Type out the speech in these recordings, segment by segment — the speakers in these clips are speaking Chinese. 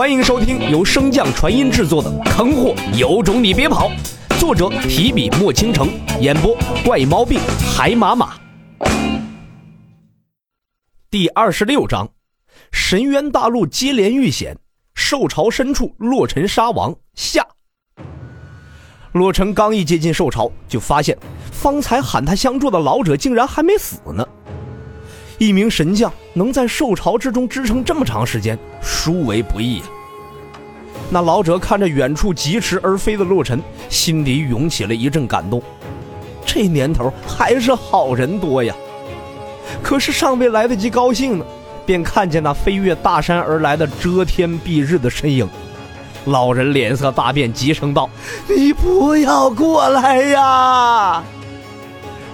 欢迎收听由升降传音制作的《坑货有种你别跑》，作者提笔墨倾城，演播怪毛病海马马。第二十六章：神渊大陆接连遇险，兽巢深处洛尘杀王下。洛尘刚一接近兽巢，就发现方才喊他相助的老者竟然还没死呢。一名神将能在兽潮之中支撑这么长时间，殊为不易。那老者看着远处疾驰而飞的洛尘，心底涌起了一阵感动。这年头还是好人多呀。可是尚未来得及高兴呢，便看见那飞越大山而来的遮天蔽日的身影。老人脸色大变，急声道：“你不要过来呀！”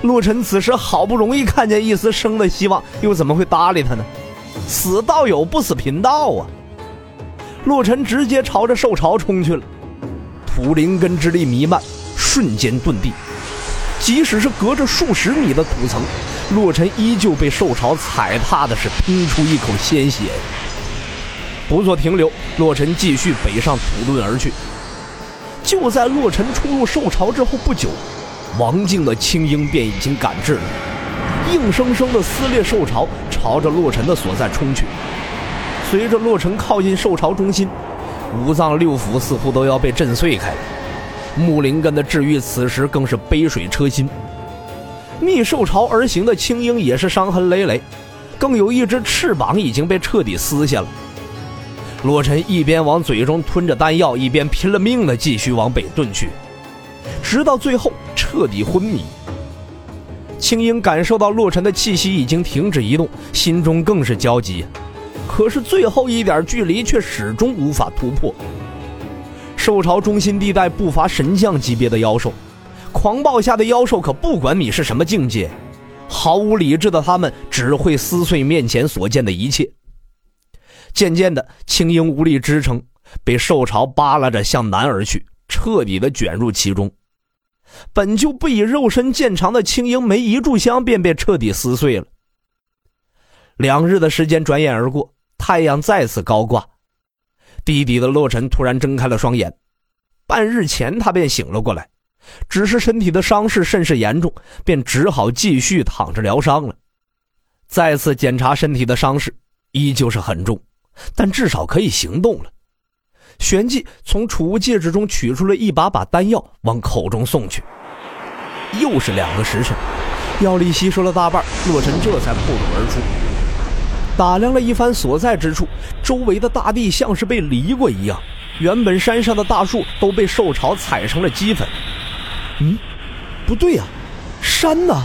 洛尘此时好不容易看见一丝生的希望，又怎么会搭理他呢？死道友不死贫道啊！洛尘直接朝着兽巢冲去了，土灵根之力弥漫，瞬间遁地。即使是隔着数十米的土层，洛尘依旧被兽巢踩踏的是喷出一口鲜血。不做停留，洛尘继续北上土遁而去。就在洛尘出入兽巢之后不久。王静的青鹰便已经赶至了，硬生生的撕裂兽巢，朝着洛尘的所在冲去。随着洛尘靠近兽巢中心，五脏六腑似乎都要被震碎开了。木灵根的治愈此时更是杯水车薪。逆兽巢而行的青鹰也是伤痕累累，更有一只翅膀已经被彻底撕下了。洛尘一边往嘴中吞着丹药，一边拼了命的继续往北遁去。直到最后彻底昏迷，青樱感受到洛尘的气息已经停止移动，心中更是焦急。可是最后一点距离却始终无法突破。兽潮中心地带不乏神将级别的妖兽，狂暴下的妖兽可不管你是什么境界，毫无理智的他们只会撕碎面前所见的一切。渐渐的，青樱无力支撑，被兽潮扒拉着向南而去，彻底的卷入其中。本就不以肉身见长的青樱，没一炷香便被彻底撕碎了。两日的时间转眼而过，太阳再次高挂，低低的洛尘突然睁开了双眼。半日前他便醒了过来，只是身体的伤势甚是严重，便只好继续躺着疗伤了。再次检查身体的伤势，依旧是很重，但至少可以行动了。旋即从储物戒指中取出了一把把丹药，往口中送去。又是两个时辰，药力吸收了大半，洛尘这才破土而出。打量了一番所在之处，周围的大地像是被犁过一样，原本山上的大树都被兽巢踩成了齑粉。嗯，不对呀，山呢？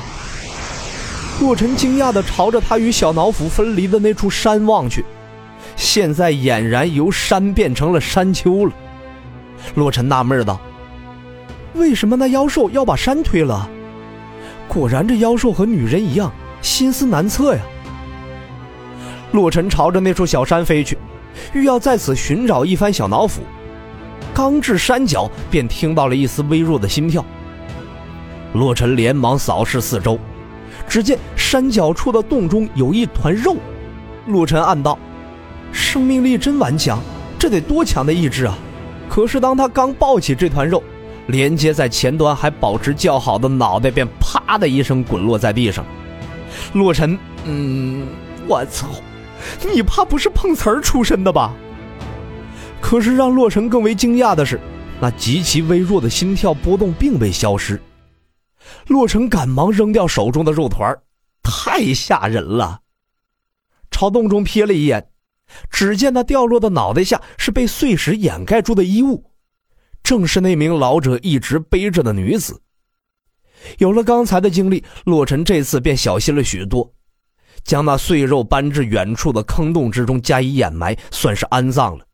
洛尘惊讶地朝着他与小脑斧分离的那处山望去。现在俨然由山变成了山丘了。洛尘纳闷道：“为什么那妖兽要把山推了？果然，这妖兽和女人一样，心思难测呀。”洛尘朝着那处小山飞去，欲要在此寻找一番小脑斧。刚至山脚，便听到了一丝微弱的心跳。洛尘连忙扫视四周，只见山脚处的洞中有一团肉。洛尘暗道。生命力真顽强，这得多强的意志啊！可是当他刚抱起这团肉，连接在前端还保持较好的脑袋便啪的一声滚落在地上。洛尘，嗯，我操，你怕不是碰瓷儿出身的吧？可是让洛尘更为惊讶的是，那极其微弱的心跳波动并未消失。洛尘赶忙扔掉手中的肉团，太吓人了。朝洞中瞥了一眼。只见那掉落的脑袋下是被碎石掩盖住的衣物，正是那名老者一直背着的女子。有了刚才的经历，洛尘这次便小心了许多，将那碎肉搬至远处的坑洞之中加以掩埋，算是安葬了。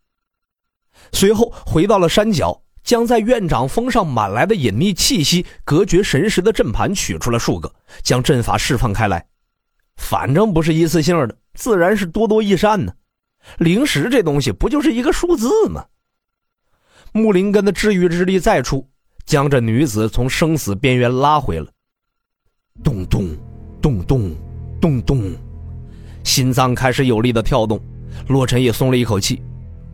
随后回到了山脚，将在院长峰上满来的隐秘气息隔绝神识的阵盘取出了数个，将阵法释放开来。反正不是一次性的，自然是多多益善呢。灵石这东西不就是一个数字吗？木灵根的治愈之力再出，将这女子从生死边缘拉回了。咚咚，咚咚，咚咚，心脏开始有力的跳动，洛尘也松了一口气。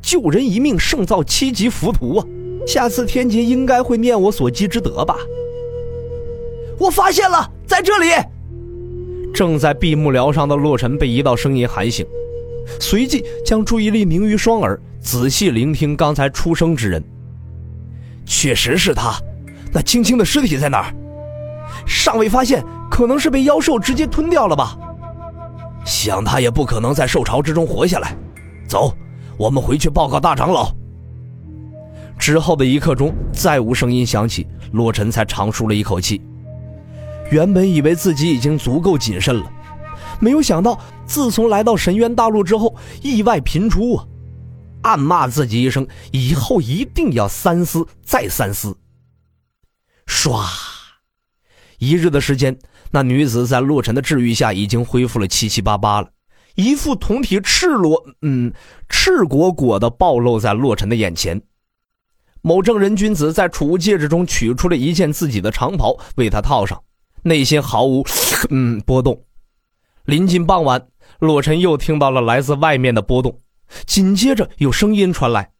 救人一命胜造七级浮屠啊！下次天劫应该会念我所积之德吧？我发现了，在这里。正在闭目疗伤的洛尘被一道声音喊醒，随即将注意力凝于双耳，仔细聆听刚才出声之人。确实是他，那青青的尸体在哪儿？尚未发现，可能是被妖兽直接吞掉了吧？想他也不可能在兽潮之中活下来。走，我们回去报告大长老。之后的一刻钟，再无声音响起，洛尘才长舒了一口气。原本以为自己已经足够谨慎了，没有想到自从来到神渊大陆之后，意外频出啊！暗骂自己一声，以后一定要三思再三思。唰，一日的时间，那女子在洛尘的治愈下，已经恢复了七七八八了，一副酮体赤裸，嗯，赤果果的暴露在洛尘的眼前。某正人君子在储物戒指中取出了一件自己的长袍，为他套上。内心毫无嗯波动。临近傍晚，洛尘又听到了来自外面的波动，紧接着有声音传来：“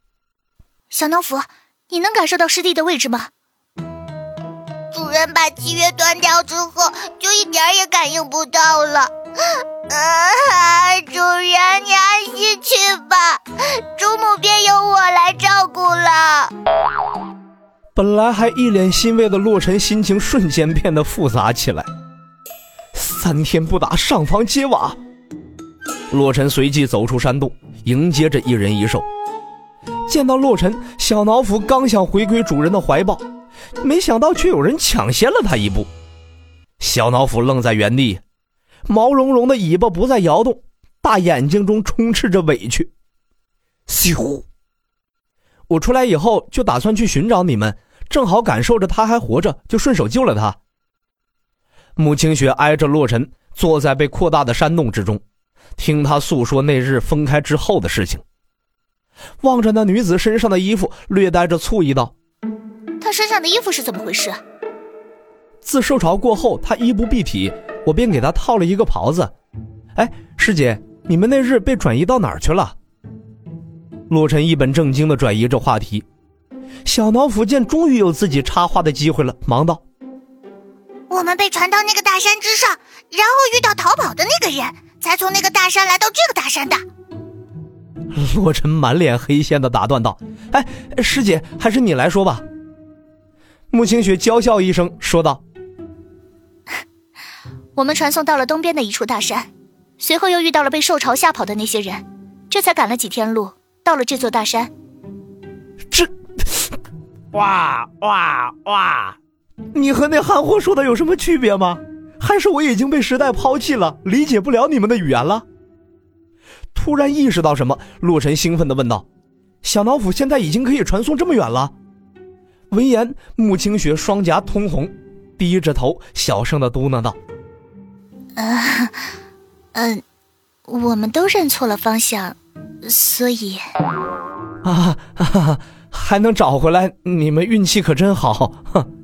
小脑斧，你能感受到师弟的位置吗？”主人把契约断掉之后，就一点也感应不到了。啊，主人，你安心去吧，主母便由我来照顾了。本来还一脸欣慰的洛尘，心情瞬间变得复杂起来。三天不打，上房揭瓦。洛尘随即走出山洞，迎接着一人一兽。见到洛尘，小脑斧刚想回归主人的怀抱，没想到却有人抢先了他一步。小脑斧愣在原地，毛茸茸的尾巴不再摇动，大眼睛中充斥着委屈。咻！我出来以后就打算去寻找你们。正好感受着他还活着，就顺手救了他。穆清雪挨着洛尘坐在被扩大的山洞之中，听他诉说那日分开之后的事情。望着那女子身上的衣服，略带着醋意道：“她身上的衣服是怎么回事？”自受潮过后，她衣不蔽体，我便给她套了一个袍子。哎，师姐，你们那日被转移到哪儿去了？洛尘一本正经的转移着话题。小脑斧见终于有自己插话的机会了，忙道：“我们被传到那个大山之上，然后遇到逃跑的那个人，才从那个大山来到这个大山的。”洛尘满脸黑线的打断道：“哎，师姐，还是你来说吧。”穆清雪娇笑一声说道：“我们传送到了东边的一处大山，随后又遇到了被兽潮吓跑的那些人，这才赶了几天路，到了这座大山。”这。哇哇哇！你和那憨货说的有什么区别吗？还是我已经被时代抛弃了，理解不了你们的语言了？突然意识到什么，洛尘兴奋的问道：“小脑斧现在已经可以传送这么远了？”闻言，穆清雪双颊通红，低着头小声的嘟囔道：“嗯，嗯，我们都认错了方向，所以……啊哈哈。”还能找回来，你们运气可真好！哼。